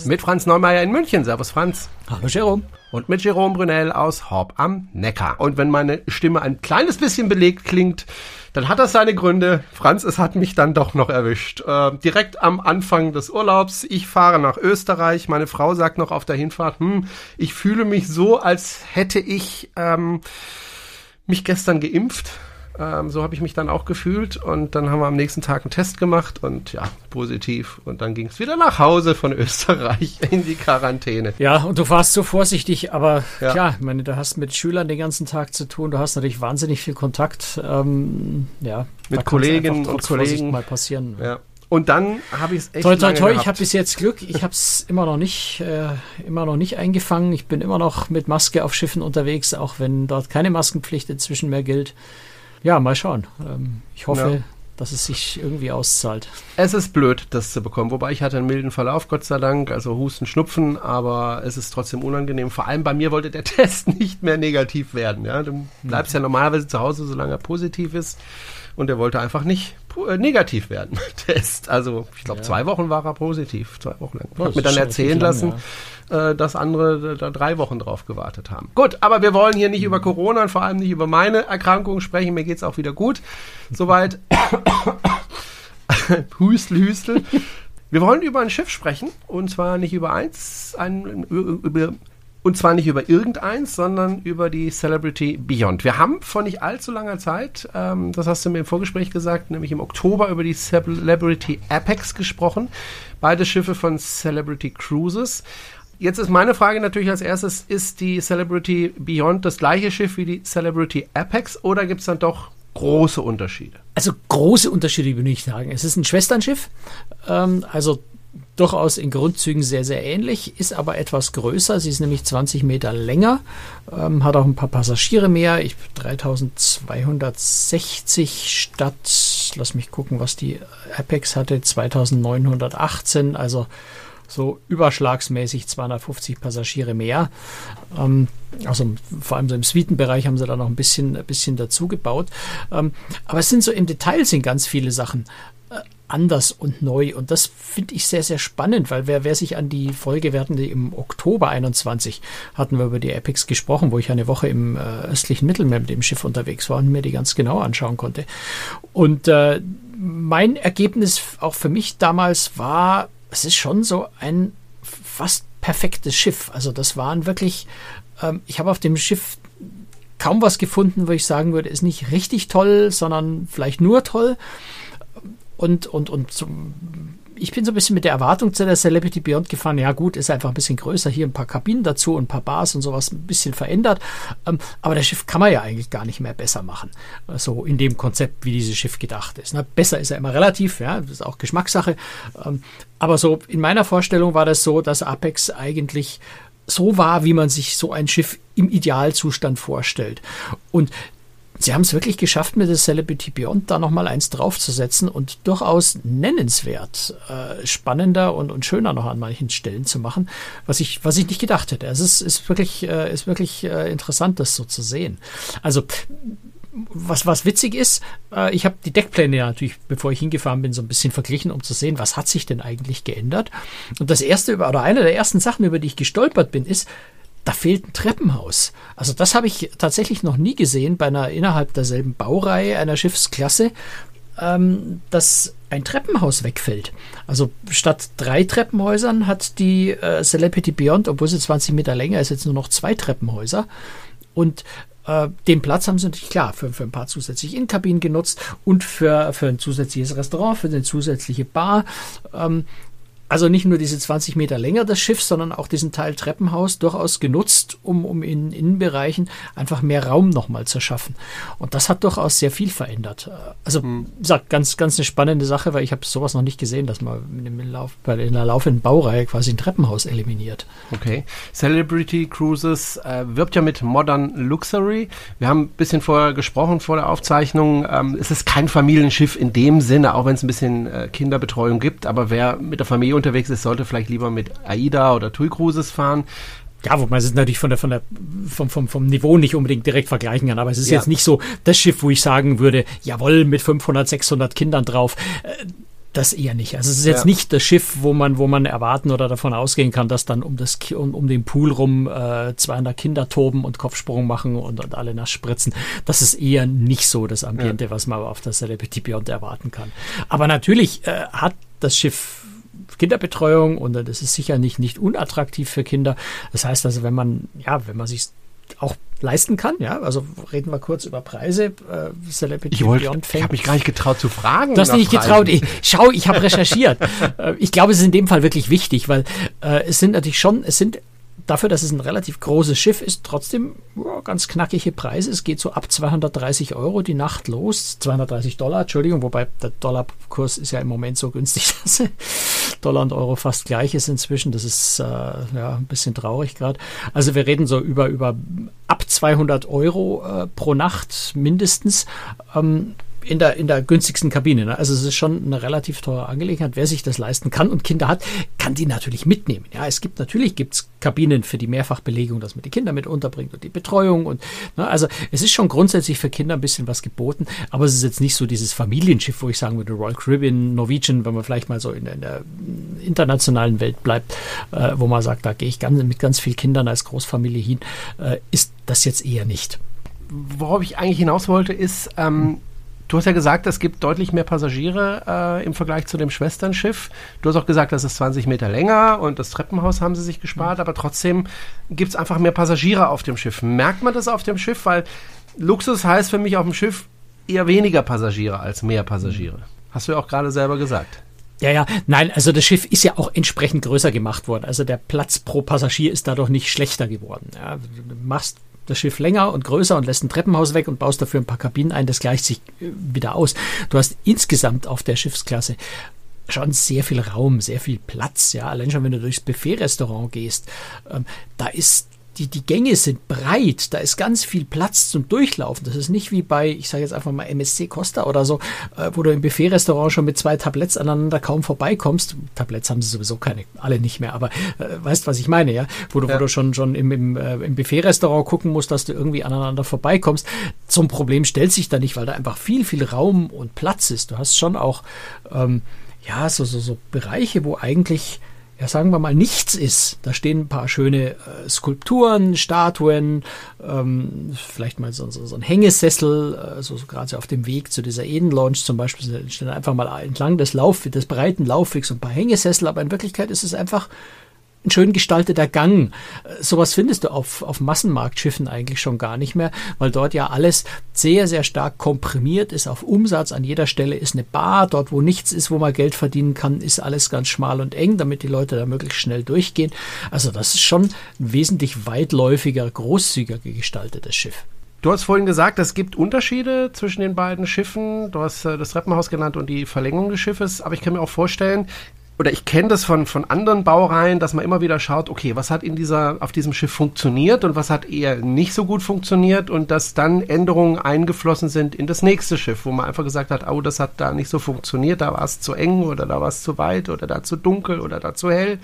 Kreuzfahrt-Podcast. Mit Franz Neumeier in München. Servus, Franz. Hallo, Jerome. Und mit Jerome Brunel aus Horb am Neckar. Und wenn meine Stimme ein kleines bisschen belegt klingt, dann hat das seine Gründe. Franz, es hat mich dann doch noch erwischt. Äh, direkt am Anfang des Urlaubs. Ich fahre nach Österreich. Meine Frau sagt noch auf der Hinfahrt, hm, ich fühle mich so, als hätte ich ähm, mich gestern geimpft. Ähm, so habe ich mich dann auch gefühlt und dann haben wir am nächsten Tag einen Test gemacht und ja, positiv. Und dann ging es wieder nach Hause von Österreich in die Quarantäne. Ja, und du warst so vorsichtig, aber ja. klar, ich meine, du hast mit Schülern den ganzen Tag zu tun, du hast natürlich wahnsinnig viel Kontakt. Ähm, ja, mit Kolleginnen und Kollegen mal passieren. Ja. Und dann habe ich es echt Toi, toi, toi, ich habe bis jetzt Glück. Ich habe es immer noch nicht, äh, immer noch nicht eingefangen. Ich bin immer noch mit Maske auf Schiffen unterwegs, auch wenn dort keine Maskenpflicht inzwischen mehr gilt. Ja, mal schauen. Ähm, ich hoffe, ja. dass es sich irgendwie auszahlt. Es ist blöd, das zu bekommen. Wobei ich hatte einen milden Verlauf, Gott sei Dank. Also Husten, Schnupfen, aber es ist trotzdem unangenehm. Vor allem bei mir wollte der Test nicht mehr negativ werden. Ja? Du bleibst mhm. ja normalerweise zu Hause, solange er positiv ist. Und er wollte einfach nicht negativ werden, Test. Also ich glaube, ja. zwei Wochen war er positiv. Zwei Wochen lang. Ich habe mir dann erzählen lassen, lang, ja äh, dass andere da drei Wochen drauf gewartet haben. Gut, aber wir wollen hier nicht über Corona und vor allem nicht über meine Erkrankung sprechen. Mir geht es auch wieder gut. Soweit. Hüstel, Hüstel. Wir wollen über ein Schiff sprechen und zwar nicht über eins, ein, über, und zwar nicht über irgendeins, sondern über die Celebrity Beyond. Wir haben vor nicht allzu langer Zeit, ähm, das hast du mir im Vorgespräch gesagt, nämlich im Oktober über die Celebrity Apex gesprochen. Beide Schiffe von Celebrity Cruises. Jetzt ist meine Frage natürlich als erstes, ist die Celebrity Beyond das gleiche Schiff wie die Celebrity Apex oder gibt es dann doch große Unterschiede? Also große Unterschiede würde ich sagen. Es ist ein Schwesternschiff, ähm, also durchaus in Grundzügen sehr, sehr ähnlich, ist aber etwas größer. Sie ist nämlich 20 Meter länger, ähm, hat auch ein paar Passagiere mehr. Ich 3260 statt, lass mich gucken, was die Apex hatte, 2918, also so überschlagsmäßig 250 Passagiere mehr. Ähm, also vor allem so im Suitenbereich haben sie da noch ein bisschen, ein bisschen dazu gebaut. Ähm, aber es sind so im Detail sind ganz viele Sachen anders und neu. Und das finde ich sehr, sehr spannend, weil wer, wer sich an die Folge, wir die im Oktober 21, hatten wir über die Epics gesprochen, wo ich eine Woche im äh, östlichen Mittelmeer mit dem Schiff unterwegs war und mir die ganz genau anschauen konnte. Und äh, mein Ergebnis auch für mich damals war, es ist schon so ein fast perfektes Schiff. Also das waren wirklich, ähm, ich habe auf dem Schiff kaum was gefunden, wo ich sagen würde, ist nicht richtig toll, sondern vielleicht nur toll. Und, und, und zum, ich bin so ein bisschen mit der Erwartung zu der Celebrity Beyond gefahren. Ja, gut, ist einfach ein bisschen größer. Hier ein paar Kabinen dazu und ein paar Bars und sowas ein bisschen verändert. Ähm, aber das Schiff kann man ja eigentlich gar nicht mehr besser machen. So in dem Konzept, wie dieses Schiff gedacht ist. Na, besser ist ja immer relativ, ja, das ist auch Geschmackssache. Ähm, aber so in meiner Vorstellung war das so, dass Apex eigentlich so war, wie man sich so ein Schiff im Idealzustand vorstellt. Und Sie haben es wirklich geschafft, mit der Celebrity Beyond da nochmal eins draufzusetzen und durchaus nennenswert äh, spannender und, und schöner noch an manchen Stellen zu machen, was ich, was ich nicht gedacht hätte. Es ist, ist wirklich, äh, ist wirklich äh, interessant, das so zu sehen. Also, was, was witzig ist, äh, ich habe die Deckpläne ja natürlich, bevor ich hingefahren bin, so ein bisschen verglichen, um zu sehen, was hat sich denn eigentlich geändert. Und das erste, oder eine der ersten Sachen, über die ich gestolpert bin, ist, da fehlt ein Treppenhaus. Also das habe ich tatsächlich noch nie gesehen bei einer innerhalb derselben Baureihe einer Schiffsklasse, ähm, dass ein Treppenhaus wegfällt. Also statt drei Treppenhäusern hat die äh, Celebrity Beyond, obwohl sie 20 Meter länger ist, jetzt nur noch zwei Treppenhäuser. Und äh, den Platz haben sie natürlich klar für, für ein paar zusätzliche Innenkabinen genutzt und für, für ein zusätzliches Restaurant, für eine zusätzliche Bar. Ähm, also nicht nur diese 20 Meter länger das Schiff, sondern auch diesen Teil Treppenhaus durchaus genutzt, um, um in Innenbereichen einfach mehr Raum nochmal zu schaffen. Und das hat durchaus sehr viel verändert. Also, mhm. sagt ganz, ganz eine spannende Sache, weil ich habe sowas noch nicht gesehen, dass man in, Lauf, in der laufenden Baureihe quasi ein Treppenhaus eliminiert. Okay. Celebrity Cruises äh, wirbt ja mit Modern Luxury. Wir haben ein bisschen vorher gesprochen vor der Aufzeichnung. Ähm, es ist kein Familienschiff in dem Sinne, auch wenn es ein bisschen äh, Kinderbetreuung gibt, aber wer mit der Familie unterwegs ist, sollte vielleicht lieber mit AIDA oder TUI Cruises fahren. Ja, wo man es natürlich von der, von der, vom, vom, vom Niveau nicht unbedingt direkt vergleichen kann. Aber es ist ja. jetzt nicht so das Schiff, wo ich sagen würde, jawohl, mit 500, 600 Kindern drauf. Äh, Das eher nicht. Also es ist jetzt ja. nicht das Schiff, wo man, wo man erwarten oder davon ausgehen kann, dass dann um das um, um den Pool rum äh, 200 Kinder toben und Kopfsprung machen und, und alle nass spritzen. Das ist eher nicht so das Ambiente, ja. was man auf der Celebrity Beyond erwarten kann. Aber natürlich äh, hat das Schiff Kinderbetreuung und das ist sicher nicht, nicht unattraktiv für Kinder. Das heißt also, wenn man, ja, wenn man sich auch leisten kann. Ja, also reden wir kurz über Preise. Äh, Celebrity ich wollte, Beyond Ich habe mich gar nicht getraut zu fragen. Du hast nicht getraut. Ich, schau, ich habe recherchiert. äh, ich glaube, es ist in dem Fall wirklich wichtig, weil äh, es sind natürlich schon, es sind dafür, dass es ein relativ großes Schiff ist, trotzdem ja, ganz knackige Preise. Es geht so ab 230 Euro die Nacht los. 230 Dollar, Entschuldigung, wobei der Dollarkurs ist ja im Moment so günstig, dass Dollar und Euro fast gleich ist inzwischen. Das ist äh, ja ein bisschen traurig gerade. Also wir reden so über, über ab 200 Euro äh, pro Nacht mindestens. Ähm, in der, in der günstigsten Kabine. Ne? Also es ist schon eine relativ teure Angelegenheit. Wer sich das leisten kann und Kinder hat, kann die natürlich mitnehmen. Ja, es gibt natürlich gibt's Kabinen für die Mehrfachbelegung, dass man die Kinder mit unterbringt und die Betreuung und ne, also es ist schon grundsätzlich für Kinder ein bisschen was geboten, aber es ist jetzt nicht so dieses Familienschiff, wo ich sagen würde, Royal Caribbean, Norwegian, wenn man vielleicht mal so in, in der internationalen Welt bleibt, äh, wo man sagt, da gehe ich ganz, mit ganz vielen Kindern als Großfamilie hin, äh, ist das jetzt eher nicht. Worauf ich eigentlich hinaus wollte, ist, ähm, Du hast ja gesagt, es gibt deutlich mehr Passagiere äh, im Vergleich zu dem Schwesternschiff. Du hast auch gesagt, das ist 20 Meter länger und das Treppenhaus haben sie sich gespart, mhm. aber trotzdem gibt es einfach mehr Passagiere auf dem Schiff. Merkt man das auf dem Schiff? Weil Luxus heißt für mich auf dem Schiff eher weniger Passagiere als mehr Passagiere. Mhm. Hast du ja auch gerade selber gesagt. Ja, ja, nein, also das Schiff ist ja auch entsprechend größer gemacht worden. Also der Platz pro Passagier ist dadurch nicht schlechter geworden. Ja, du machst das Schiff länger und größer und lässt ein Treppenhaus weg und baust dafür ein paar Kabinen ein, das gleicht sich äh, wieder aus. Du hast insgesamt auf der Schiffsklasse schon sehr viel Raum, sehr viel Platz, ja, allein schon wenn du durchs Buffet-Restaurant gehst, ähm, da ist die, die Gänge sind breit, da ist ganz viel Platz zum Durchlaufen. Das ist nicht wie bei, ich sage jetzt einfach mal MSC Costa oder so, äh, wo du im Buffet-Restaurant schon mit zwei Tabletts aneinander kaum vorbeikommst. Tabletts haben sie sowieso keine, alle nicht mehr, aber äh, weißt, was ich meine, ja? Wo du, ja. Wo du schon, schon im, im, äh, im Buffet-Restaurant gucken musst, dass du irgendwie aneinander vorbeikommst. Zum Problem stellt sich da nicht, weil da einfach viel, viel Raum und Platz ist. Du hast schon auch, ähm, ja, so, so, so Bereiche, wo eigentlich ja, sagen wir mal, nichts ist. Da stehen ein paar schöne äh, Skulpturen, Statuen, ähm, vielleicht mal so, so, so ein Hängesessel, äh, so, so gerade auf dem Weg zu dieser Eden Lounge zum Beispiel, stehen einfach mal entlang des Lauf, des breiten Laufwegs ein paar Hängesessel, aber in Wirklichkeit ist es einfach ein schön gestalteter Gang. Sowas findest du auf, auf Massenmarktschiffen eigentlich schon gar nicht mehr, weil dort ja alles sehr, sehr stark komprimiert ist auf Umsatz. An jeder Stelle ist eine Bar. Dort, wo nichts ist, wo man Geld verdienen kann, ist alles ganz schmal und eng, damit die Leute da möglichst schnell durchgehen. Also das ist schon ein wesentlich weitläufiger, großzügiger gestaltetes Schiff. Du hast vorhin gesagt, es gibt Unterschiede zwischen den beiden Schiffen. Du hast äh, das Treppenhaus genannt und die Verlängerung des Schiffes. Aber ich kann mir auch vorstellen, oder ich kenne das von, von anderen Baureihen, dass man immer wieder schaut, okay, was hat in dieser, auf diesem Schiff funktioniert und was hat eher nicht so gut funktioniert und dass dann Änderungen eingeflossen sind in das nächste Schiff, wo man einfach gesagt hat, oh, das hat da nicht so funktioniert, da war es zu eng oder da war es zu weit oder da zu dunkel oder da zu hell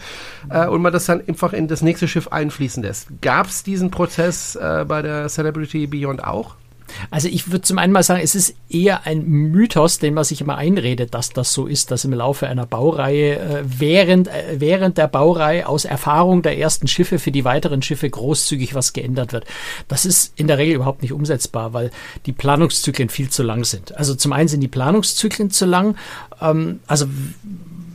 äh, und man das dann einfach in das nächste Schiff einfließen lässt. Gab es diesen Prozess äh, bei der Celebrity Beyond auch? Also ich würde zum einen mal sagen, es ist eher ein Mythos, den man sich immer einredet, dass das so ist, dass im Laufe einer Baureihe äh, während, äh, während der Baureihe aus Erfahrung der ersten Schiffe für die weiteren Schiffe großzügig was geändert wird. Das ist in der Regel überhaupt nicht umsetzbar, weil die Planungszyklen viel zu lang sind. Also zum einen sind die Planungszyklen zu lang. Ähm, also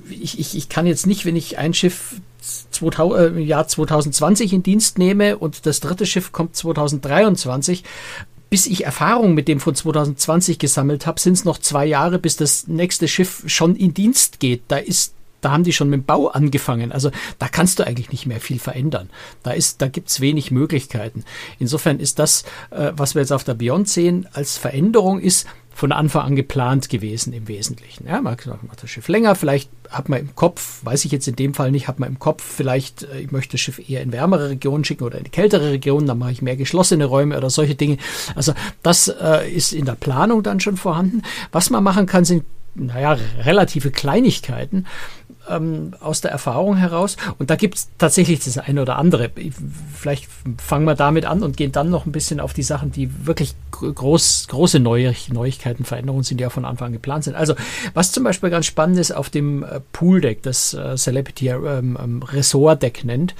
ich, ich, ich kann jetzt nicht, wenn ich ein Schiff 2000, äh, Jahr 2020 in Dienst nehme und das dritte Schiff kommt 2023, bis ich Erfahrung mit dem von 2020 gesammelt habe, sind es noch zwei Jahre, bis das nächste Schiff schon in Dienst geht. Da ist da haben die schon mit dem Bau angefangen. Also da kannst du eigentlich nicht mehr viel verändern. Da ist, da gibt's wenig Möglichkeiten. Insofern ist das, äh, was wir jetzt auf der Beyond sehen, als Veränderung ist, von Anfang an geplant gewesen im Wesentlichen. Ja, man macht das Schiff länger, vielleicht hat man im Kopf, weiß ich jetzt in dem Fall nicht, hat man im Kopf vielleicht, äh, ich möchte das Schiff eher in wärmere Regionen schicken oder in kältere Regionen, dann mache ich mehr geschlossene Räume oder solche Dinge. Also das äh, ist in der Planung dann schon vorhanden. Was man machen kann, sind naja, relative Kleinigkeiten. Ähm, aus der Erfahrung heraus. Und da gibt es tatsächlich das eine oder andere. Vielleicht fangen wir damit an und gehen dann noch ein bisschen auf die Sachen, die wirklich groß, große Neu Neuigkeiten, Veränderungen sind, die ja von Anfang an geplant sind. Also, was zum Beispiel ganz spannend ist, auf dem äh, Pool-Deck, das äh, Celebrity ähm, ähm, Resort-Deck nennt,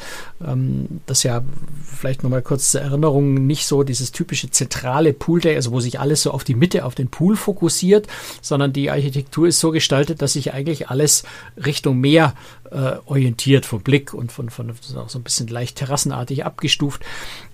ähm, das ja vielleicht nochmal kurz zur Erinnerung nicht so dieses typische zentrale Pool-Deck, also wo sich alles so auf die Mitte, auf den Pool fokussiert, sondern die Architektur ist so gestaltet, dass sich eigentlich alles Richtung Meer äh, orientiert vom Blick und von, von auch so ein bisschen leicht terrassenartig abgestuft.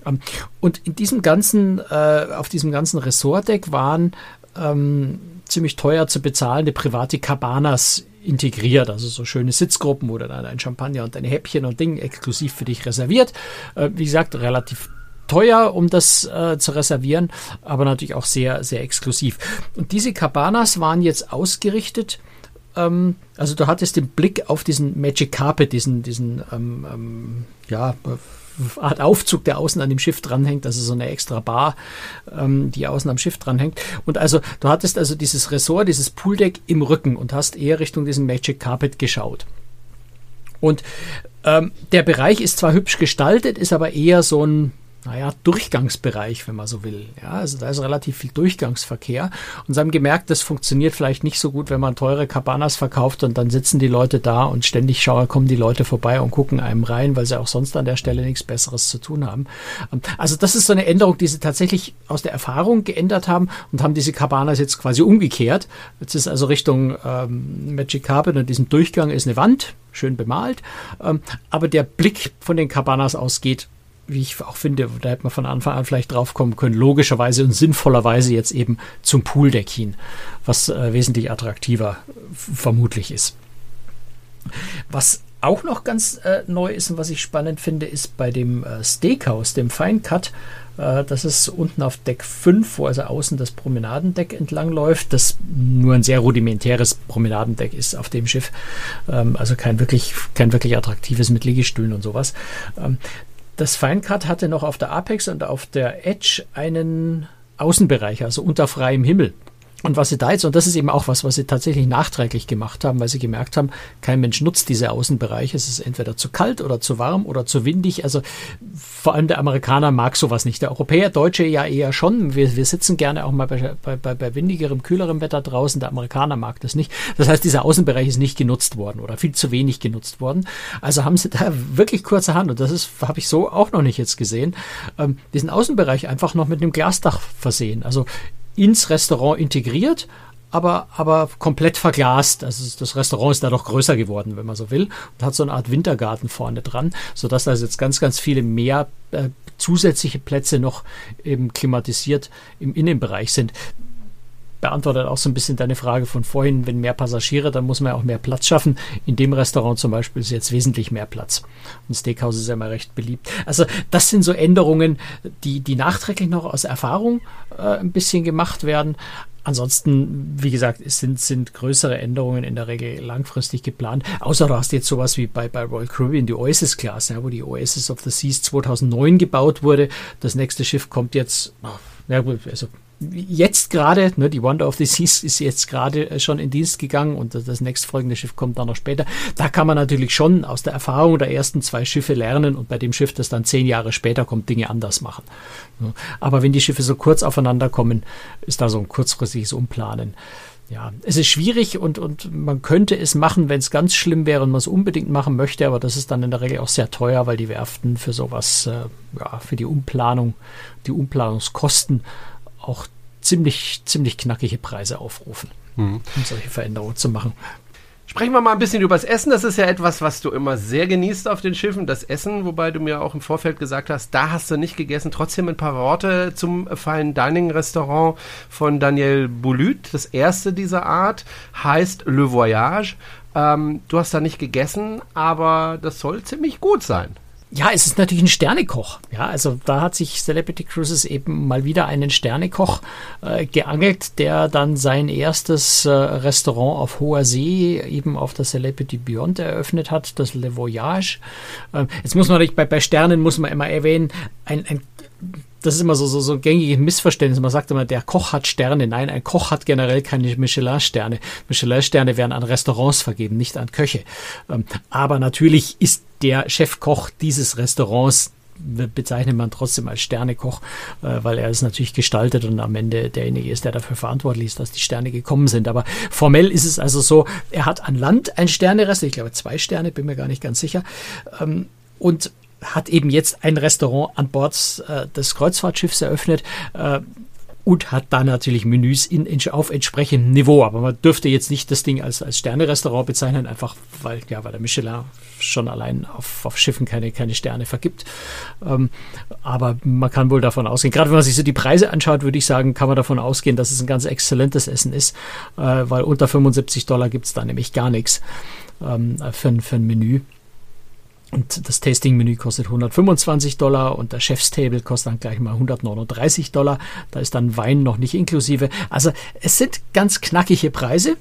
Ähm, und in diesem ganzen, äh, auf diesem ganzen Ressortdeck waren ähm, ziemlich teuer zu bezahlende private Cabanas integriert, also so schöne Sitzgruppen oder dann ein Champagner und ein Häppchen und Ding exklusiv für dich reserviert. Äh, wie gesagt, relativ teuer, um das äh, zu reservieren, aber natürlich auch sehr, sehr exklusiv. Und diese Cabanas waren jetzt ausgerichtet ähm, also du hattest den Blick auf diesen Magic Carpet, diesen, diesen ähm, ähm, ja, Art Aufzug, der außen an dem Schiff dranhängt, also so eine extra Bar, ähm, die außen am Schiff dranhängt. Und also du hattest also dieses Ressort, dieses Pooldeck im Rücken und hast eher Richtung diesen Magic Carpet geschaut. Und ähm, der Bereich ist zwar hübsch gestaltet, ist aber eher so ein naja, Durchgangsbereich, wenn man so will. Ja, also da ist relativ viel Durchgangsverkehr. Und sie haben gemerkt, das funktioniert vielleicht nicht so gut, wenn man teure Cabanas verkauft und dann sitzen die Leute da und ständig schauen, kommen die Leute vorbei und gucken einem rein, weil sie auch sonst an der Stelle nichts Besseres zu tun haben. Ähm, also das ist so eine Änderung, die sie tatsächlich aus der Erfahrung geändert haben und haben diese Cabanas jetzt quasi umgekehrt. Jetzt ist also Richtung ähm, Magic Carpet und diesem Durchgang ist eine Wand, schön bemalt. Ähm, aber der Blick von den Cabanas aus geht wie ich auch finde, da hätte man von Anfang an vielleicht drauf kommen können, logischerweise und sinnvollerweise jetzt eben zum Pooldeck hin, was äh, wesentlich attraktiver vermutlich ist. Was auch noch ganz äh, neu ist und was ich spannend finde, ist bei dem äh, Steakhouse, dem Fine Cut. Äh, das ist unten auf Deck 5, wo also außen das Promenadendeck entlang läuft, das nur ein sehr rudimentäres Promenadendeck ist auf dem Schiff. Ähm, also kein wirklich, kein wirklich attraktives mit Liegestühlen und sowas. Ähm, das Feincut hatte noch auf der Apex und auf der Edge einen Außenbereich, also unter freiem Himmel. Und was sie da jetzt, und das ist eben auch was, was sie tatsächlich nachträglich gemacht haben, weil sie gemerkt haben, kein Mensch nutzt diese Außenbereiche. Es ist entweder zu kalt oder zu warm oder zu windig. Also vor allem der Amerikaner mag sowas nicht. Der Europäer, Deutsche ja eher schon. Wir, wir sitzen gerne auch mal bei, bei, bei windigerem, kühlerem Wetter draußen. Der Amerikaner mag das nicht. Das heißt, dieser Außenbereich ist nicht genutzt worden oder viel zu wenig genutzt worden. Also haben sie da wirklich kurze Hand, und das ist, habe ich so auch noch nicht jetzt gesehen, ähm, diesen Außenbereich einfach noch mit einem Glasdach versehen. Also ins Restaurant integriert, aber, aber komplett verglast. Also das Restaurant ist da doch größer geworden, wenn man so will, und hat so eine Art Wintergarten vorne dran, sodass da jetzt ganz, ganz viele mehr äh, zusätzliche Plätze noch eben klimatisiert im Innenbereich sind beantwortet auch so ein bisschen deine Frage von vorhin, wenn mehr Passagiere, dann muss man ja auch mehr Platz schaffen. In dem Restaurant zum Beispiel ist jetzt wesentlich mehr Platz. Und Steakhouse ist ja mal recht beliebt. Also das sind so Änderungen, die, die nachträglich noch aus Erfahrung äh, ein bisschen gemacht werden. Ansonsten, wie gesagt, es sind, sind größere Änderungen in der Regel langfristig geplant. Außer du hast jetzt sowas wie bei, bei Royal Caribbean die Oasis Class, ja, wo die Oasis of the Seas 2009 gebaut wurde. Das nächste Schiff kommt jetzt, ja, also jetzt gerade, ne, die Wonder of the Seas ist jetzt gerade äh, schon in Dienst gegangen und das nächstfolgende Schiff kommt dann noch später. Da kann man natürlich schon aus der Erfahrung der ersten zwei Schiffe lernen und bei dem Schiff, das dann zehn Jahre später kommt, Dinge anders machen. Aber wenn die Schiffe so kurz aufeinander kommen, ist da so ein kurzfristiges Umplanen. Ja, es ist schwierig und, und man könnte es machen, wenn es ganz schlimm wäre und man es unbedingt machen möchte, aber das ist dann in der Regel auch sehr teuer, weil die Werften für sowas, äh, ja, für die Umplanung, die Umplanungskosten auch ziemlich, ziemlich knackige Preise aufrufen, mhm. um solche Veränderungen zu machen. Sprechen wir mal ein bisschen über das Essen. Das ist ja etwas, was du immer sehr genießt auf den Schiffen. Das Essen, wobei du mir auch im Vorfeld gesagt hast, da hast du nicht gegessen. Trotzdem ein paar Worte zum Fine Dining Restaurant von Daniel Boulut. Das erste dieser Art heißt Le Voyage. Ähm, du hast da nicht gegessen, aber das soll ziemlich gut sein. Ja, es ist natürlich ein Sternekoch. Ja, also da hat sich Celebrity Cruises eben mal wieder einen Sternekoch äh, geangelt, der dann sein erstes äh, Restaurant auf hoher See eben auf der Celebrity Beyond eröffnet hat, das Le Voyage. Ähm, jetzt muss man natürlich bei, bei Sternen muss man immer erwähnen, ein, ein das ist immer so, so, so ein gängiges Missverständnis. Man sagt immer, der Koch hat Sterne. Nein, ein Koch hat generell keine Michelin-Sterne. Michelin-Sterne werden an Restaurants vergeben, nicht an Köche. Ähm, aber natürlich ist der Chefkoch dieses Restaurants bezeichnet man trotzdem als Sternekoch, äh, weil er es natürlich gestaltet und am Ende derjenige ist, der dafür verantwortlich ist, dass die Sterne gekommen sind. Aber formell ist es also so, er hat an Land ein Sternerest, ich glaube zwei Sterne, bin mir gar nicht ganz sicher. Ähm, und hat eben jetzt ein Restaurant an Bord äh, des Kreuzfahrtschiffs eröffnet. Äh, und hat da natürlich Menüs in, in, auf entsprechendem Niveau. Aber man dürfte jetzt nicht das Ding als, als Sterne-Restaurant bezeichnen, einfach weil, ja, weil der Michelin schon allein auf, auf Schiffen keine, keine Sterne vergibt. Ähm, aber man kann wohl davon ausgehen, gerade wenn man sich so die Preise anschaut, würde ich sagen, kann man davon ausgehen, dass es ein ganz exzellentes Essen ist, äh, weil unter 75 Dollar gibt es da nämlich gar nichts ähm, für, für ein Menü. Und das Tasting-Menü kostet 125 Dollar und der Chefstable kostet dann gleich mal 139 Dollar. Da ist dann Wein noch nicht inklusive. Also es sind ganz knackige Preise.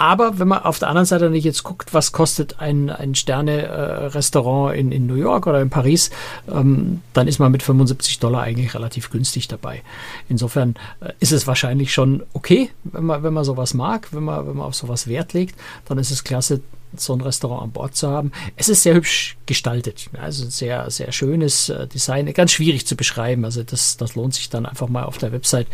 Aber wenn man auf der anderen Seite nicht jetzt guckt, was kostet ein, ein Sterne-Restaurant in, in New York oder in Paris, ähm, dann ist man mit 75 Dollar eigentlich relativ günstig dabei. Insofern äh, ist es wahrscheinlich schon okay, wenn man, wenn man sowas mag, wenn man, wenn man auf sowas Wert legt, dann ist es klasse, so ein Restaurant an Bord zu haben. Es ist sehr hübsch gestaltet, also sehr, sehr schönes äh, Design, ganz schwierig zu beschreiben. Also das, das lohnt sich dann einfach mal auf der Website.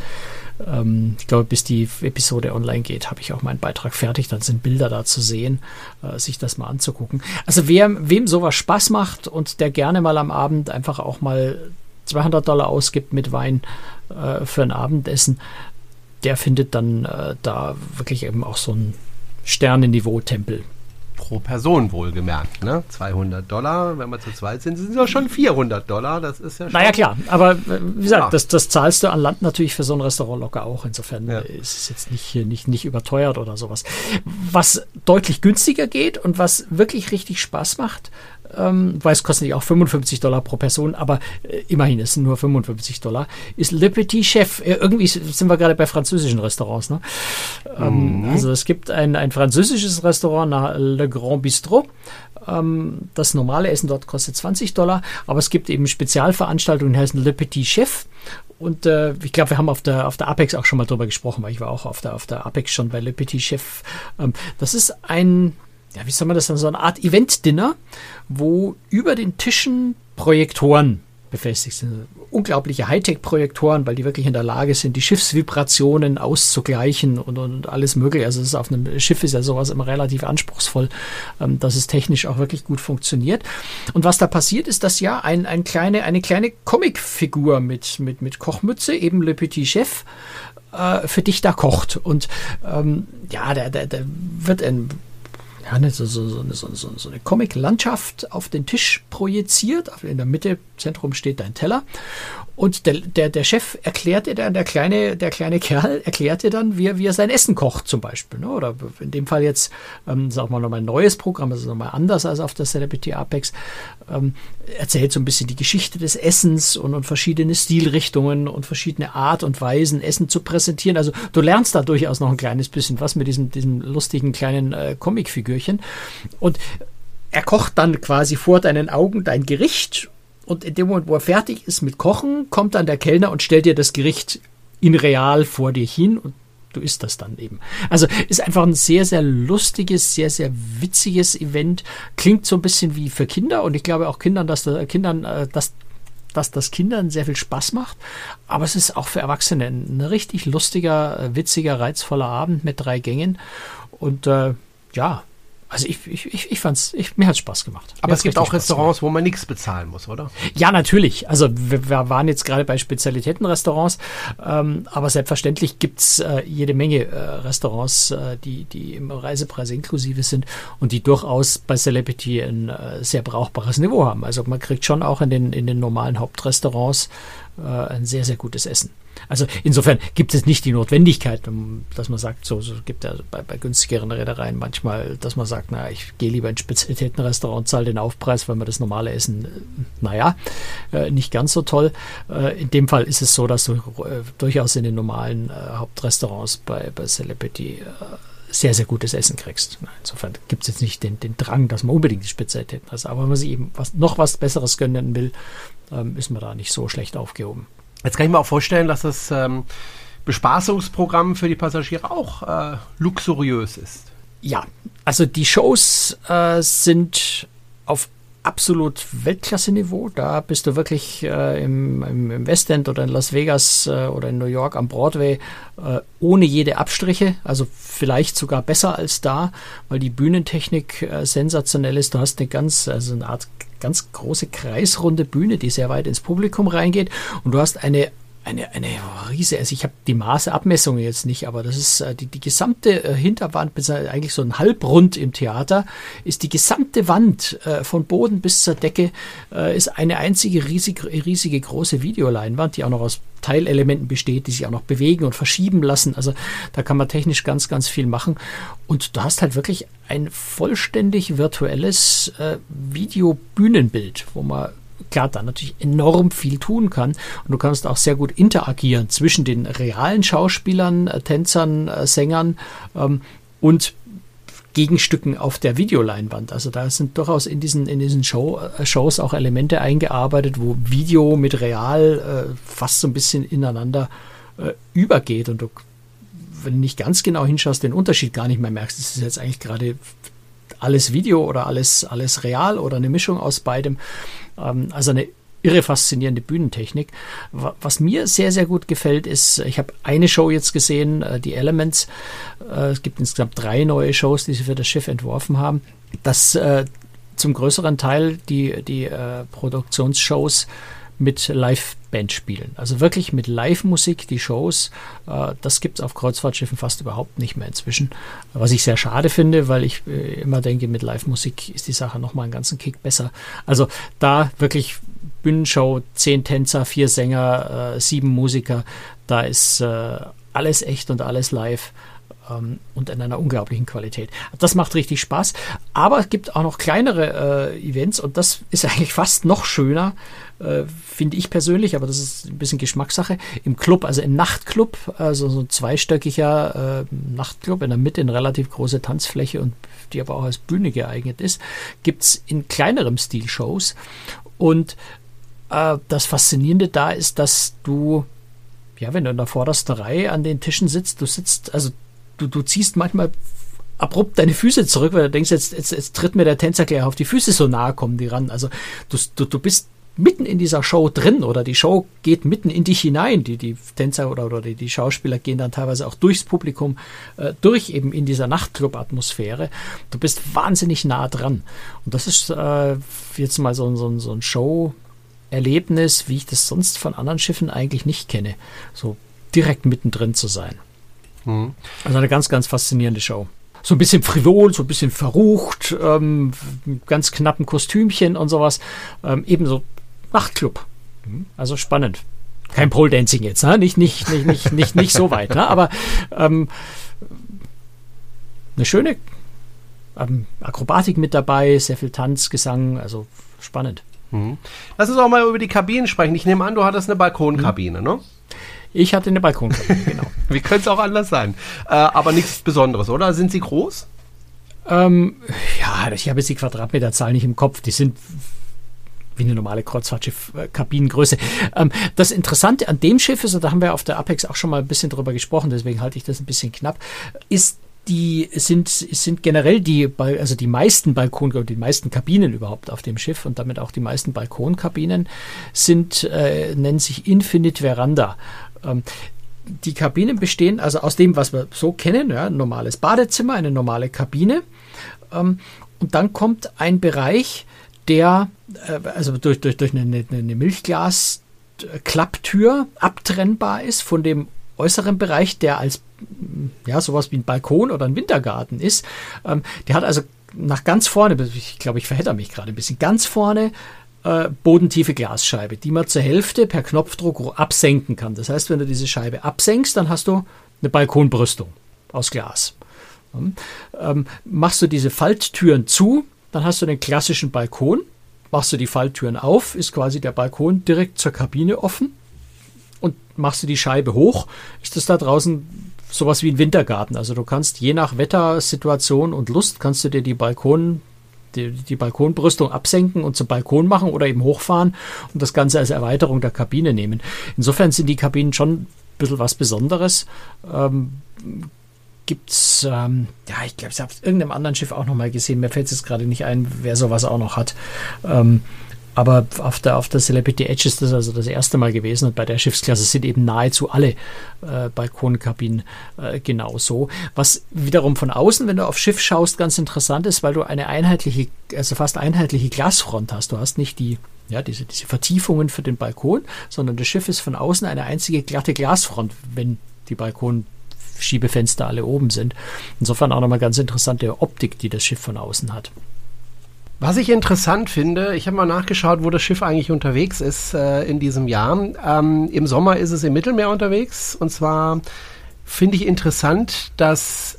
Ähm, ich glaube, bis die Episode online geht, habe ich auch meinen Beitrag fertig. Dann sind Bilder da zu sehen, äh, sich das mal anzugucken. Also wer, wem sowas Spaß macht und der gerne mal am Abend einfach auch mal 200 Dollar ausgibt mit Wein äh, für ein Abendessen, der findet dann äh, da wirklich eben auch so ein Sternenniveau-Tempel pro Person wohlgemerkt. Ne? 200 Dollar, wenn wir zu zweit sind, sind es ja schon 400 Dollar. Das ist ja schon. Naja, klar. Aber äh, wie gesagt, ja. das, das zahlst du an Land natürlich für so ein Restaurant locker auch. Insofern ja. ist es jetzt nicht, nicht, nicht überteuert oder sowas. Was deutlich günstiger geht und was wirklich richtig Spaß macht, ähm, weil es kostet nicht auch 55 Dollar pro Person, aber äh, immerhin, es sind nur 55 Dollar, ist Le Petit Chef. Äh, irgendwie sind wir gerade bei französischen Restaurants. Ne? Ähm, mhm. Also es gibt ein, ein französisches Restaurant, Le Grand Bistrot. Ähm, das normale Essen dort kostet 20 Dollar, aber es gibt eben Spezialveranstaltungen, die heißen Le Petit Chef. Und äh, ich glaube, wir haben auf der, auf der Apex auch schon mal drüber gesprochen, weil ich war auch auf der, auf der Apex schon bei Le Petit Chef. Ähm, das ist ein ja, wie soll man das dann, so eine Art Event-Dinner, wo über den Tischen Projektoren befestigt sind. Unglaubliche Hightech-Projektoren, weil die wirklich in der Lage sind, die Schiffsvibrationen auszugleichen und, und alles mögliche. Also es ist auf einem Schiff ist ja sowas immer relativ anspruchsvoll, ähm, dass es technisch auch wirklich gut funktioniert. Und was da passiert, ist, dass ja ein, ein kleine, eine kleine Comicfigur mit, mit, mit Kochmütze, eben Le Petit Chef, äh, für dich da kocht. Und ähm, ja, der, der, der wird ein ja, ne, so, so, so, so, so eine Comic-Landschaft auf den Tisch projiziert. In der Mitte, Zentrum steht dein Teller. Und der, der, der Chef erklärt dir dann, der kleine, der kleine Kerl erklärt dir dann, wie er, wie er sein Essen kocht zum Beispiel. Ne? Oder in dem Fall jetzt, ähm, sagen wir nochmal ein neues Programm, ist nochmal anders als auf der Celebrity Apex, ähm, erzählt so ein bisschen die Geschichte des Essens und, und verschiedene Stilrichtungen und verschiedene Art und Weisen, Essen zu präsentieren. Also du lernst da durchaus noch ein kleines bisschen was mit diesem, diesem lustigen kleinen äh, Comicfigürchen. Und er kocht dann quasi vor deinen Augen dein Gericht und in dem Moment, wo er fertig ist mit Kochen, kommt dann der Kellner und stellt dir das Gericht in real vor dir hin und du isst das dann eben. Also ist einfach ein sehr, sehr lustiges, sehr, sehr witziges Event. Klingt so ein bisschen wie für Kinder und ich glaube auch Kindern, dass das, Kindern, äh, dass, dass das Kindern sehr viel Spaß macht. Aber es ist auch für Erwachsene ein richtig lustiger, äh, witziger, reizvoller Abend mit drei Gängen. Und äh, ja, also ich, ich, ich, ich fand's, ich, mir hat's Spaß gemacht. Aber es gibt auch Restaurants, wo man nichts bezahlen muss, oder? Ja, natürlich. Also wir, wir waren jetzt gerade bei Spezialitätenrestaurants, ähm, aber selbstverständlich gibt's äh, jede Menge äh, Restaurants, äh, die, die im Reisepreis inklusive sind und die durchaus bei Celebrity ein äh, sehr brauchbares Niveau haben. Also man kriegt schon auch in den, in den normalen Hauptrestaurants äh, ein sehr, sehr gutes Essen. Also insofern gibt es nicht die Notwendigkeit, dass man sagt, so, so gibt ja bei, bei günstigeren Reedereien manchmal, dass man sagt, na, ich gehe lieber in Spezialitätenrestaurant und zahle den Aufpreis, weil man das normale Essen, äh, naja, äh, nicht ganz so toll. Äh, in dem Fall ist es so, dass du durchaus in den normalen Hauptrestaurants bei, bei Celebrity sehr, sehr gutes Essen kriegst. Insofern gibt es jetzt nicht den, den Drang, dass man unbedingt die Spezialität hat. Aber wenn man sich eben was, noch was Besseres gönnen will, ähm, ist man da nicht so schlecht aufgehoben. Jetzt kann ich mir auch vorstellen, dass das ähm, Bespaßungsprogramm für die Passagiere auch äh, luxuriös ist. Ja, also die Shows äh, sind auf absolut Weltklasse-Niveau. Da bist du wirklich äh, im, im, West End oder in Las Vegas äh, oder in New York am Broadway äh, ohne jede Abstriche. Also vielleicht sogar besser als da, weil die Bühnentechnik äh, sensationell ist. Du hast eine ganz, also eine Art ganz große kreisrunde Bühne, die sehr weit ins Publikum reingeht. Und du hast eine eine, eine Riese, also ich habe die Maßeabmessungen jetzt nicht, aber das ist äh, die, die gesamte äh, Hinterwand, eigentlich so ein Halbrund im Theater, ist die gesamte Wand äh, von Boden bis zur Decke, äh, ist eine einzige riesig, riesige große Videoleinwand, die auch noch aus Teilelementen besteht, die sich auch noch bewegen und verschieben lassen. Also da kann man technisch ganz, ganz viel machen. Und du hast halt wirklich ein vollständig virtuelles äh, Videobühnenbild, wo man klar dann natürlich enorm viel tun kann. Und du kannst auch sehr gut interagieren zwischen den realen Schauspielern, äh, Tänzern, äh, Sängern ähm, und Gegenstücken auf der Videoleinwand. Also da sind durchaus in diesen, in diesen Show, äh, Shows auch Elemente eingearbeitet, wo Video mit Real äh, fast so ein bisschen ineinander äh, übergeht und du, wenn du nicht ganz genau hinschaust, den Unterschied gar nicht mehr merkst. Das ist jetzt eigentlich gerade alles Video oder alles, alles real oder eine Mischung aus beidem. Ähm, also eine irre faszinierende Bühnentechnik. Was mir sehr, sehr gut gefällt, ist, ich habe eine Show jetzt gesehen, äh, die Elements. Äh, es gibt insgesamt drei neue Shows, die sie für das Schiff entworfen haben. Das äh, zum größeren Teil die, die Produktionsshows mit Live-Band spielen. Also wirklich mit Live-Musik, die Shows, äh, das gibt es auf Kreuzfahrtschiffen fast überhaupt nicht mehr inzwischen. Was ich sehr schade finde, weil ich äh, immer denke, mit Live-Musik ist die Sache nochmal einen ganzen Kick besser. Also da wirklich Bühnenshow, zehn Tänzer, vier Sänger, äh, sieben Musiker, da ist alles echt und alles live ähm, und in einer unglaublichen Qualität. Das macht richtig Spaß. Aber es gibt auch noch kleinere äh, Events und das ist eigentlich fast noch schöner, äh, finde ich persönlich, aber das ist ein bisschen Geschmackssache. Im Club, also im Nachtclub, also so ein zweistöckiger äh, Nachtclub, in der Mitte eine relativ große Tanzfläche und die aber auch als Bühne geeignet ist, gibt es in kleinerem Stil Shows. Und äh, das Faszinierende da ist, dass du ja, wenn du in der vordersten Reihe an den Tischen sitzt, du sitzt, also du, du ziehst manchmal abrupt deine Füße zurück, weil du denkst, jetzt, jetzt, jetzt tritt mir der Tänzer gleich auf die Füße, so nahe kommen die ran. Also du, du, du bist mitten in dieser Show drin oder die Show geht mitten in dich hinein. Die, die Tänzer oder, oder die, die Schauspieler gehen dann teilweise auch durchs Publikum äh, durch, eben in dieser Nachtclub-Atmosphäre. Du bist wahnsinnig nah dran. Und das ist äh, jetzt mal so, so, so ein Show-Erlebnis, wie ich das sonst von anderen Schiffen eigentlich nicht kenne. So direkt mittendrin zu sein. Mhm. Also eine ganz, ganz faszinierende Show. So ein bisschen frivol, so ein bisschen verrucht, ähm, ganz knappen Kostümchen und sowas. Ähm, ebenso Nachtclub. Also spannend. Kein Pole Dancing jetzt, ne? nicht, nicht, nicht, nicht, nicht, nicht so weit, ne? aber ähm, eine schöne ähm, Akrobatik mit dabei, sehr viel Tanz, Gesang, also spannend. Mhm. Lass uns auch mal über die Kabinen sprechen. Ich nehme an, du hattest eine Balkonkabine, mhm. ne? Ich hatte eine Balkonkabine, genau. Wie könnte es auch anders sein? Äh, aber nichts Besonderes, oder? Sind sie groß? Ähm, ja, ich habe jetzt die Quadratmeterzahl nicht im Kopf. Die sind wie eine normale Kreuzfahrtschiff-Kabinengröße. Ähm, das Interessante an dem Schiff ist, und da haben wir auf der Apex auch schon mal ein bisschen drüber gesprochen, deswegen halte ich das ein bisschen knapp, ist die sind, sind generell die, also die meisten Balkon, die meisten Kabinen überhaupt auf dem Schiff und damit auch die meisten Balkonkabinen sind, äh, nennen sich Infinite Veranda. Ähm, die Kabinen bestehen also aus dem, was wir so kennen, ja, ein normales Badezimmer, eine normale Kabine. Ähm, und dann kommt ein Bereich, der äh, also durch, durch, durch eine, eine Milchglas-Klapptür abtrennbar ist von dem äußeren Bereich, der als ja sowas wie ein Balkon oder ein Wintergarten ist. Ähm, der hat also nach ganz vorne, ich glaube, ich verhedder mich gerade ein bisschen, ganz vorne äh, bodentiefe Glasscheibe, die man zur Hälfte per Knopfdruck absenken kann. Das heißt, wenn du diese Scheibe absenkst, dann hast du eine Balkonbrüstung aus Glas. Ähm, machst du diese Falttüren zu, dann hast du den klassischen Balkon. Machst du die Falltüren auf, ist quasi der Balkon direkt zur Kabine offen. Und machst du die Scheibe hoch, ist das da draußen sowas wie ein Wintergarten. Also du kannst je nach Wettersituation und Lust kannst du dir die Balkon die, die Balkonbrüstung absenken und zum Balkon machen oder eben hochfahren und das Ganze als Erweiterung der Kabine nehmen. Insofern sind die Kabinen schon ein bisschen was Besonderes. Ähm, gibt's, ähm, ja, ich glaube, ich habe es irgendeinem anderen Schiff auch noch mal gesehen. Mir fällt es jetzt gerade nicht ein, wer sowas auch noch hat. Ähm, aber auf der, auf der Celebrity Edge ist das also das erste Mal gewesen und bei der Schiffsklasse sind eben nahezu alle äh, Balkonkabinen äh, genauso. Was wiederum von außen, wenn du auf Schiff schaust, ganz interessant ist, weil du eine einheitliche, also fast einheitliche Glasfront hast. Du hast nicht die ja, diese, diese Vertiefungen für den Balkon, sondern das Schiff ist von außen eine einzige glatte Glasfront, wenn die Balkonschiebefenster alle oben sind. Insofern auch nochmal ganz interessante Optik, die das Schiff von außen hat. Was ich interessant finde, ich habe mal nachgeschaut, wo das Schiff eigentlich unterwegs ist äh, in diesem Jahr. Ähm, Im Sommer ist es im Mittelmeer unterwegs. Und zwar finde ich interessant, dass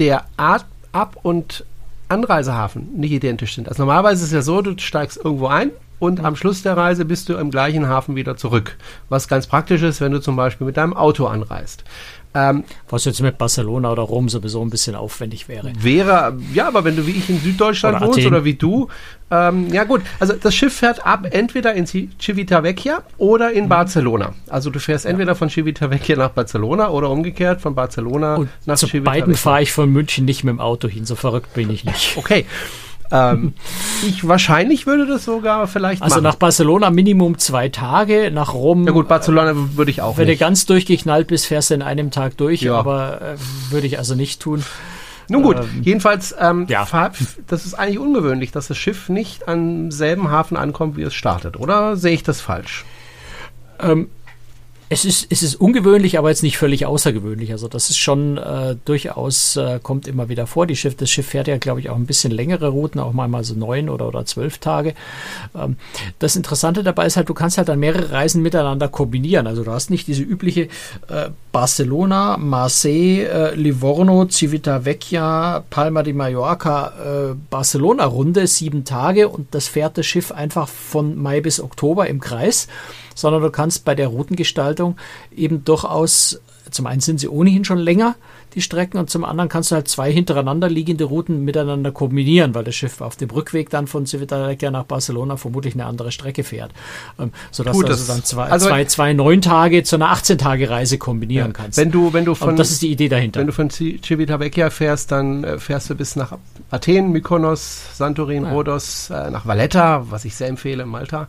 der Ab- und Anreisehafen nicht identisch sind. Also normalerweise ist es ja so, du steigst irgendwo ein und am Schluss der Reise bist du im gleichen Hafen wieder zurück. Was ganz praktisch ist, wenn du zum Beispiel mit deinem Auto anreist. Ähm, Was jetzt mit Barcelona oder Rom sowieso ein bisschen aufwendig wäre. Wäre, ja, aber wenn du wie ich in Süddeutschland oder wohnst Athen. oder wie du, ähm, ja gut, also das Schiff fährt ab entweder in Civitavecchia oder in mhm. Barcelona. Also du fährst ja. entweder von Civitavecchia nach Barcelona oder umgekehrt von Barcelona Und nach zu Civitavecchia. beiden fahre ich von München nicht mit dem Auto hin, so verrückt bin ich nicht. Okay, ähm, ich wahrscheinlich würde das sogar vielleicht Also machen. nach Barcelona Minimum zwei Tage, nach Rom. Ja gut, Barcelona äh, würde ich auch. Wenn nicht. du ganz durchgeknallt bist, fährst du in einem Tag durch, ja. aber äh, würde ich also nicht tun. Nun gut, ähm, jedenfalls, ähm, ja. das ist eigentlich ungewöhnlich, dass das Schiff nicht am selben Hafen ankommt, wie es startet, oder sehe ich das falsch? Ähm, es ist, es ist ungewöhnlich, aber jetzt nicht völlig außergewöhnlich. Also das ist schon äh, durchaus, äh, kommt immer wieder vor. Die Schiff, das Schiff fährt ja, glaube ich, auch ein bisschen längere Routen, auch mal, so neun oder, oder zwölf Tage. Ähm, das Interessante dabei ist halt, du kannst halt dann mehrere Reisen miteinander kombinieren. Also du hast nicht diese übliche äh, Barcelona, Marseille, äh, Livorno, Civitavecchia, Palma de Mallorca, äh, Barcelona-Runde, sieben Tage und das fährt das Schiff einfach von Mai bis Oktober im Kreis sondern du kannst bei der Routengestaltung eben durchaus, zum einen sind sie ohnehin schon länger, die Strecken, und zum anderen kannst du halt zwei hintereinander liegende Routen miteinander kombinieren, weil das Schiff auf dem Rückweg dann von Civitavecchia nach Barcelona vermutlich eine andere Strecke fährt. Ähm, sodass Gut, du also dann zwei, also zwei, zwei neun Tage zu einer 18-Tage-Reise kombinieren ja, kannst. Wenn du, wenn du von, und das ist die Idee dahinter. Wenn du von Civitavecchia fährst, dann äh, fährst du bis nach Athen, Mykonos, Santorin, ja. Rhodos, äh, nach Valletta, was ich sehr empfehle, Malta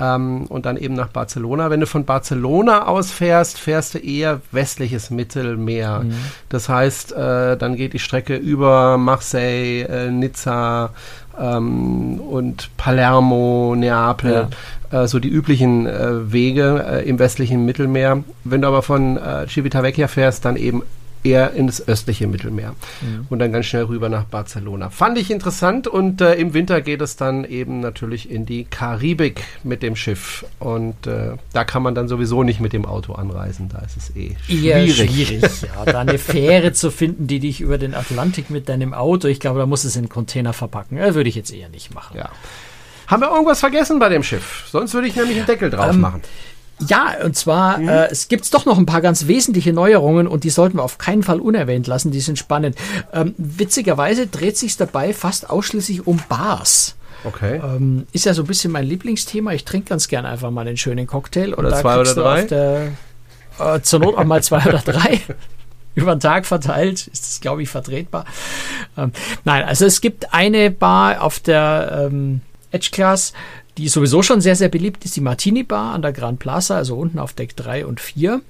ähm, und dann eben nach Barcelona. Wenn du von Barcelona aus fährst, fährst du eher westliches Mittelmeer. Mhm. Das heißt, äh, dann geht die Strecke über Marseille, äh, Nizza ähm, und Palermo, Neapel. Ja. Äh, so die üblichen äh, Wege äh, im westlichen Mittelmeer. Wenn du aber von äh, Civitavecchia fährst, dann eben eher ins östliche Mittelmeer mhm. und dann ganz schnell rüber nach Barcelona. Fand ich interessant und äh, im Winter geht es dann eben natürlich in die Karibik mit dem Schiff und äh, da kann man dann sowieso nicht mit dem Auto anreisen, da ist es eh schwierig. Eher schwierig, ja, da eine Fähre zu finden, die dich über den Atlantik mit deinem Auto, ich glaube, da muss es in Container verpacken, äh, würde ich jetzt eher nicht machen. Ja. Haben wir irgendwas vergessen bei dem Schiff? Sonst würde ich nämlich einen Deckel drauf ähm, machen. Ja, und zwar, mhm. äh, es gibt doch noch ein paar ganz wesentliche Neuerungen und die sollten wir auf keinen Fall unerwähnt lassen, die sind spannend. Ähm, witzigerweise dreht sich dabei fast ausschließlich um Bars. Okay. Ähm, ist ja so ein bisschen mein Lieblingsthema. Ich trinke ganz gern einfach mal einen schönen Cocktail. Oder zwei oder drei? Der, äh, zur Not auch mal zwei oder drei. Über den Tag verteilt ist das, glaube ich, vertretbar. Ähm, nein, also es gibt eine Bar auf der ähm, Edge Class, die sowieso schon sehr, sehr beliebt ist, die Martini Bar an der Grand Plaza, also unten auf Deck 3 und 4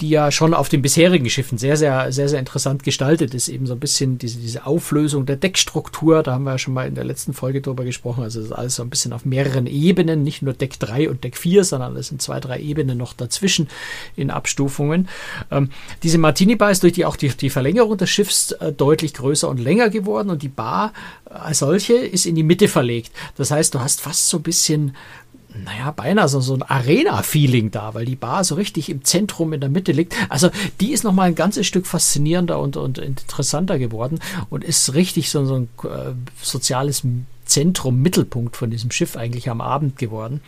die ja schon auf den bisherigen Schiffen sehr, sehr, sehr, sehr interessant gestaltet ist. Eben so ein bisschen diese, diese Auflösung der Deckstruktur, da haben wir ja schon mal in der letzten Folge drüber gesprochen. Also das ist alles so ein bisschen auf mehreren Ebenen, nicht nur Deck 3 und Deck 4, sondern es sind zwei, drei Ebenen noch dazwischen in Abstufungen. Ähm, diese Martini-Bar ist durch die auch die, die Verlängerung des Schiffs äh, deutlich größer und länger geworden und die Bar als solche ist in die Mitte verlegt. Das heißt, du hast fast so ein bisschen naja, beinahe so, so ein Arena-Feeling da, weil die Bar so richtig im Zentrum in der Mitte liegt. Also die ist nochmal ein ganzes Stück faszinierender und, und interessanter geworden und ist richtig so, so ein äh, soziales Zentrum, Mittelpunkt von diesem Schiff eigentlich am Abend geworden.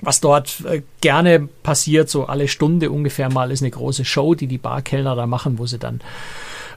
was dort äh, gerne passiert, so alle Stunde ungefähr mal, ist eine große Show, die die Barkellner da machen, wo sie dann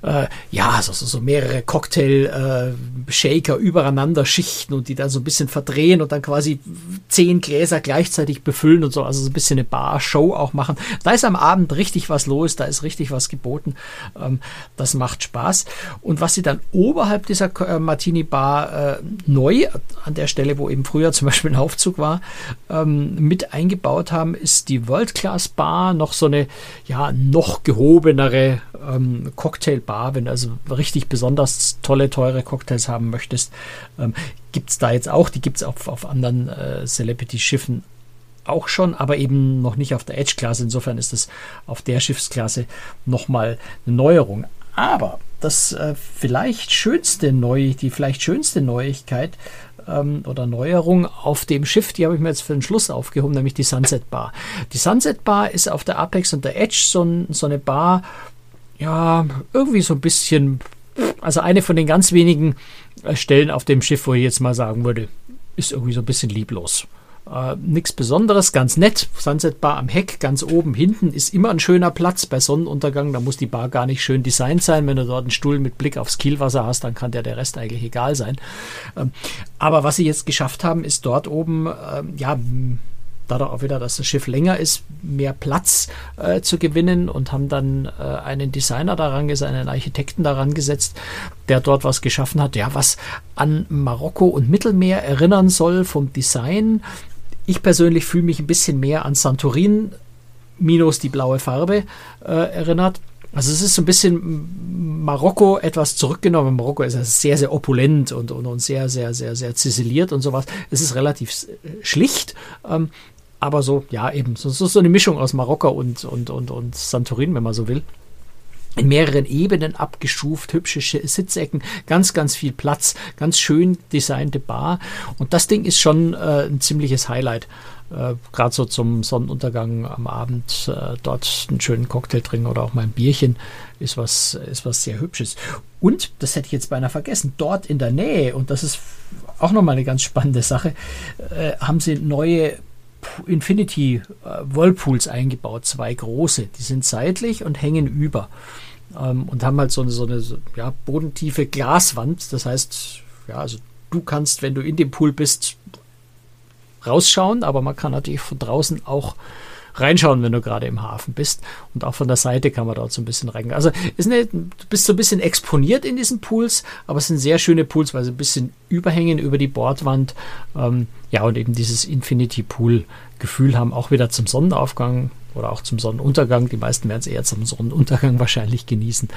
äh, ja, so, so, so mehrere Cocktail-Shaker äh, übereinander schichten und die dann so ein bisschen verdrehen und dann quasi zehn Gläser gleichzeitig befüllen und so, also so ein bisschen eine Bar-Show auch machen. Da ist am Abend richtig was los, da ist richtig was geboten. Ähm, das macht Spaß. Und was sie dann oberhalb dieser äh, Martini-Bar äh, neu, an der Stelle, wo eben früher zum Beispiel ein Aufzug war, ähm, mit eingebaut haben, ist die World-Class-Bar, noch so eine, ja, noch gehobenere ähm, Cocktailbar Bar, wenn du also richtig besonders tolle, teure Cocktails haben möchtest, ähm, gibt es da jetzt auch. Die gibt es auf, auf anderen äh, Celebrity-Schiffen auch schon, aber eben noch nicht auf der Edge-Klasse. Insofern ist es auf der Schiffsklasse nochmal eine Neuerung. Aber das äh, vielleicht schönste Neu, die vielleicht schönste Neuigkeit ähm, oder Neuerung auf dem Schiff, die habe ich mir jetzt für den Schluss aufgehoben, nämlich die Sunset Bar. Die Sunset Bar ist auf der Apex und der Edge so, so eine Bar, ja, irgendwie so ein bisschen, also eine von den ganz wenigen äh, Stellen auf dem Schiff, wo ich jetzt mal sagen würde, ist irgendwie so ein bisschen lieblos. Äh, Nichts Besonderes, ganz nett. Sunset Bar am Heck, ganz oben hinten ist immer ein schöner Platz bei Sonnenuntergang. Da muss die Bar gar nicht schön designt sein. Wenn du dort einen Stuhl mit Blick aufs Kielwasser hast, dann kann dir der Rest eigentlich egal sein. Ähm, aber was sie jetzt geschafft haben, ist dort oben, äh, ja, dadurch auch wieder, dass das Schiff länger ist, mehr Platz äh, zu gewinnen und haben dann äh, einen Designer daran gesetzt, einen Architekten daran gesetzt, der dort was geschaffen hat, ja, was an Marokko und Mittelmeer erinnern soll vom Design. Ich persönlich fühle mich ein bisschen mehr an Santorin minus die blaue Farbe äh, erinnert. Also es ist so ein bisschen Marokko etwas zurückgenommen. Marokko ist ja sehr, sehr opulent und, und, und sehr, sehr, sehr, sehr ziseliert und sowas. Es ist relativ äh, schlicht. Ähm, aber so, ja, eben, so, so eine Mischung aus Marokko und, und, und, und Santorin, wenn man so will in mehreren Ebenen abgestuft, hübsche Sitzecken, ganz, ganz viel Platz, ganz schön designte Bar. Und das Ding ist schon äh, ein ziemliches Highlight. Äh, Gerade so zum Sonnenuntergang am Abend äh, dort einen schönen Cocktail trinken oder auch mal ein Bierchen ist was, ist was sehr Hübsches. Und, das hätte ich jetzt beinahe vergessen, dort in der Nähe, und das ist auch nochmal eine ganz spannende Sache, äh, haben sie neue Infinity äh, Whirlpools eingebaut, zwei große. Die sind seitlich und hängen über ähm, und haben halt so eine, so eine ja, bodentiefe Glaswand. Das heißt, ja, also du kannst, wenn du in dem Pool bist, rausschauen, aber man kann natürlich von draußen auch reinschauen, wenn du gerade im Hafen bist. Und auch von der Seite kann man dort so ein bisschen rein. Also eine, du bist so ein bisschen exponiert in diesen Pools, aber es sind sehr schöne Pools, weil sie ein bisschen überhängen über die Bordwand. Ähm, ja, und eben dieses Infinity Pool Gefühl haben, auch wieder zum Sonnenaufgang oder auch zum Sonnenuntergang. Die meisten werden es eher zum Sonnenuntergang wahrscheinlich genießen.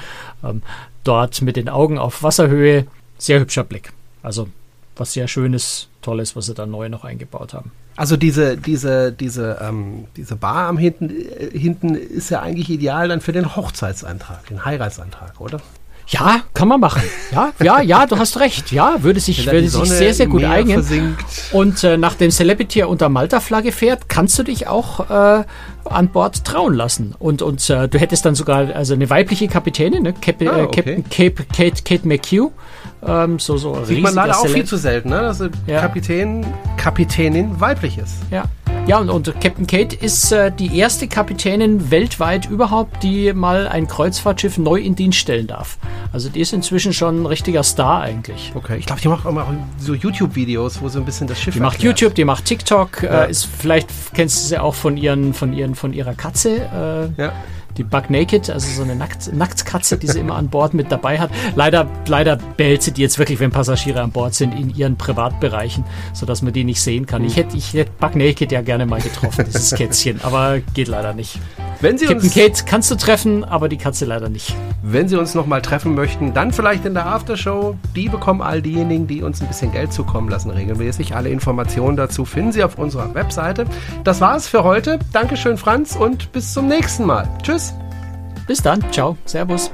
Ähm, dort mit den Augen auf Wasserhöhe, sehr hübscher Blick. Also was sehr Schönes, Tolles, was sie da neu noch eingebaut haben. Also diese, diese, diese, ähm, diese Bar am hinten, äh, hinten ist ja eigentlich ideal dann für den Hochzeitsantrag, den Heiratsantrag, oder? Ja, kann man machen. Ja, ja, ja, du hast recht. Ja, würde sich, würde sich sehr, sehr gut eignen. Versinkt. Und äh, nachdem Celebrity unter Malta-Flagge fährt, kannst du dich auch äh, an Bord trauen lassen. Und, und äh, du hättest dann sogar also eine weibliche Kapitänin, ne? Cap ah, okay. Captain Cape, Kate, Kate McHugh. Ähm, so, so Sieht man leider auch viel zu selten, ne? dass ja. Kapitän, Kapitänin weiblich ist. Ja. Ja, und, und Captain Kate ist äh, die erste Kapitänin weltweit überhaupt, die mal ein Kreuzfahrtschiff neu in Dienst stellen darf. Also die ist inzwischen schon ein richtiger Star eigentlich. Okay, ich glaube, die macht auch mal so YouTube-Videos, wo so ein bisschen das Schiff Die macht YouTube, die macht TikTok, ja. äh, ist vielleicht kennst du sie auch von ihren, von ihren, von ihrer Katze. Äh, ja die Bug Naked, also so eine Nackt Nacktkatze, die sie immer an Bord mit dabei hat. Leider, leider behält sie die jetzt wirklich, wenn Passagiere an Bord sind, in ihren Privatbereichen, sodass man die nicht sehen kann. Ich hätte, ich hätte Bug Naked ja gerne mal getroffen, dieses Kätzchen, aber geht leider nicht. Wenn Sie Captain Kate kannst du treffen, aber die Katze leider nicht. Wenn Sie uns nochmal treffen möchten, dann vielleicht in der Aftershow. Die bekommen all diejenigen, die uns ein bisschen Geld zukommen lassen, regelmäßig. Alle Informationen dazu finden Sie auf unserer Webseite. Das war's für heute. Dankeschön, Franz, und bis zum nächsten Mal. Tschüss. Bis dann. Ciao. Servus.